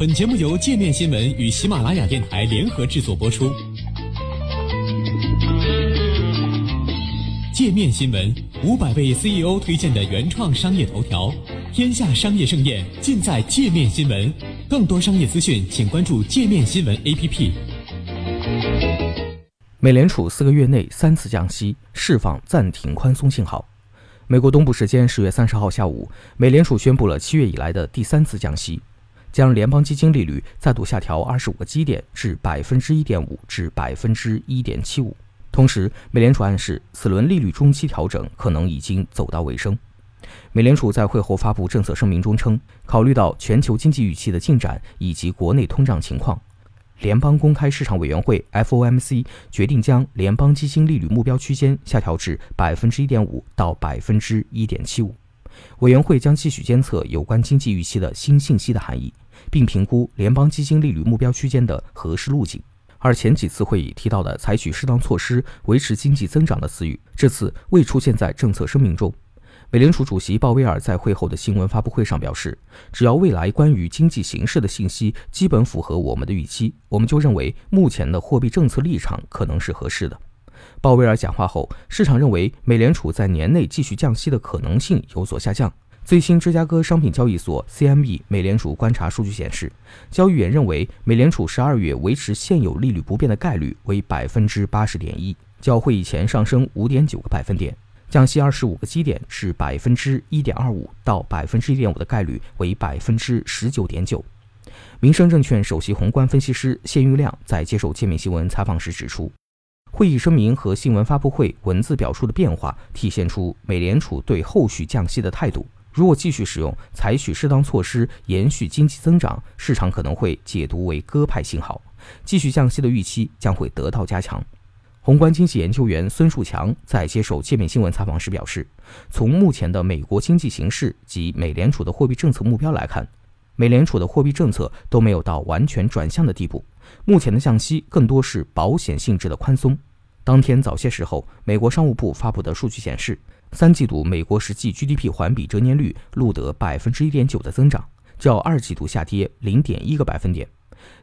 本节目由界面新闻与喜马拉雅电台联合制作播出。界面新闻五百位 CEO 推荐的原创商业头条，天下商业盛宴尽在界面新闻。更多商业资讯，请关注界面新闻 APP。美联储四个月内三次降息，释放暂停宽松信号。美国东部时间十月三十号下午，美联储宣布了七月以来的第三次降息。将联邦基金利率再度下调二十五个基点至百分之一点五至百分之一点七五。同时，美联储暗示此轮利率中期调整可能已经走到尾声。美联储在会后发布政策声明中称，考虑到全球经济预期的进展以及国内通胀情况，联邦公开市场委员会 （FOMC） 决定将联邦基金利率目标区间下调至百分之一点五到百分之一点七五。委员会将继续监测有关经济预期的新信息的含义。并评估联邦基金利率目标区间的合适路径，而前几次会议提到的采取适当措施维持经济增长的词语，这次未出现在政策声明中。美联储主席鲍威尔在会后的新闻发布会上表示：“只要未来关于经济形势的信息基本符合我们的预期，我们就认为目前的货币政策立场可能是合适的。”鲍威尔讲话后，市场认为美联储在年内继续降息的可能性有所下降。最新芝加哥商品交易所 CME 美联储观察数据显示，交易员认为美联储十二月维持现有利率不变的概率为百分之八十点一，较会议前上升五点九个百分点；降息二十五个基点至百分之一点二五到百分之一点五的概率为百分之十九点九。民生证券首席宏观分析师谢玉亮在接受界面新闻采访时指出，会议声明和新闻发布会文字表述的变化，体现出美联储对后续降息的态度。如果继续使用采取适当措施延续经济增长，市场可能会解读为鸽派信号，继续降息的预期将会得到加强。宏观经济研究员孙树强在接受界面新闻采访时表示，从目前的美国经济形势及美联储的货币政策目标来看，美联储的货币政策都没有到完全转向的地步，目前的降息更多是保险性质的宽松。当天早些时候，美国商务部发布的数据显示。三季度美国实际 GDP 环比折年率录得百分之一点九的增长，较二季度下跌零点一个百分点，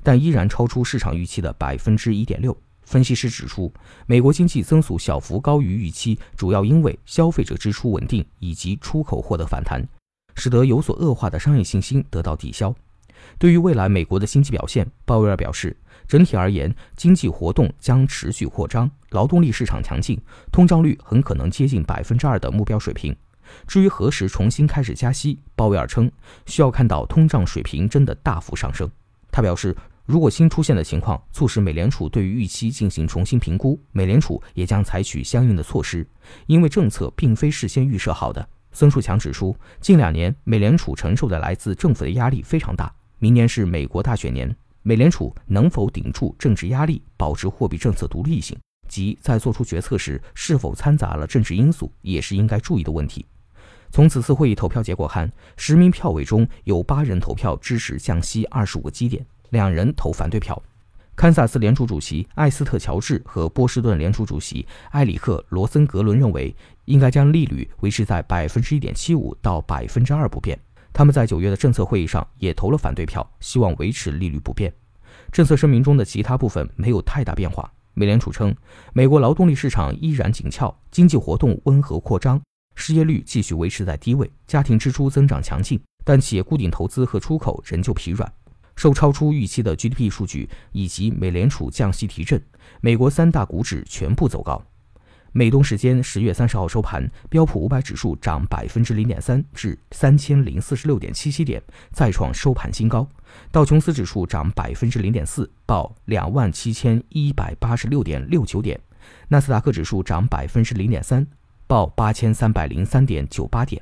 但依然超出市场预期的百分之一点六。分析师指出，美国经济增速小幅高于预期，主要因为消费者支出稳定以及出口获得反弹，使得有所恶化的商业信心得到抵消。对于未来美国的经济表现，鲍威尔表示。整体而言，经济活动将持续扩张，劳动力市场强劲，通胀率很可能接近百分之二的目标水平。至于何时重新开始加息，鲍威尔称需要看到通胀水平真的大幅上升。他表示，如果新出现的情况促使美联储对于预期进行重新评估，美联储也将采取相应的措施，因为政策并非事先预设好的。孙树强指出，近两年美联储承受的来自政府的压力非常大，明年是美国大选年。美联储能否顶住政治压力，保持货币政策独立性，及在做出决策时是否掺杂了政治因素，也是应该注意的问题。从此次会议投票结果看，十名票委中有八人投票支持降息二十五个基点，两人投反对票。堪萨斯联储主席艾斯特·乔治和波士顿联储主席埃里克·罗森格伦认为，应该将利率维持在百分之一点七五到百分之二不变。他们在九月的政策会议上也投了反对票，希望维持利率不变。政策声明中的其他部分没有太大变化。美联储称，美国劳动力市场依然紧俏，经济活动温和扩张，失业率继续维持在低位，家庭支出增长强劲，但企业固定投资和出口仍旧疲软。受超出预期的 GDP 数据以及美联储降息提振，美国三大股指全部走高。美东时间十月三十号收盘，标普五百指数涨百分之零点三，至三千零四十六点七七点，再创收盘新高；道琼斯指数涨百分之零点四，报两万七千一百八十六点六九点；纳斯达克指数涨百分之零点三，报八千三百零三点九八点。